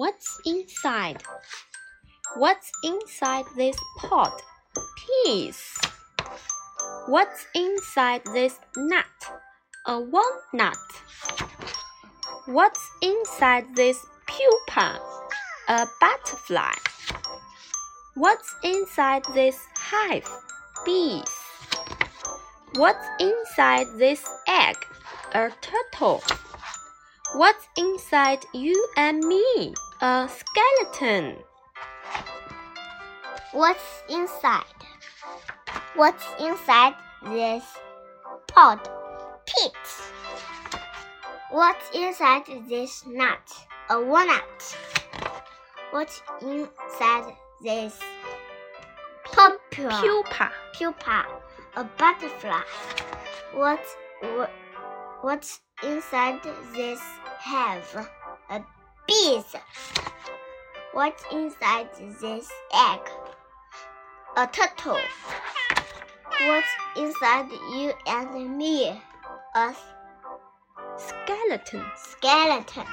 What's inside? What's inside this pot? Peas. What's inside this nut? A walnut. What's inside this pupa? A butterfly. What's inside this hive? Bees. What's inside this egg? A turtle. What's inside you and me? A skeleton. What's inside? What's inside this pot? Pigs. What's inside this nut? A walnut. What's inside this pupa? Pupa. Pupa. A butterfly. What's what, what's inside this have? A bees. What's inside this egg? A turtle. What's inside you and me? A Skeleton. skeleton.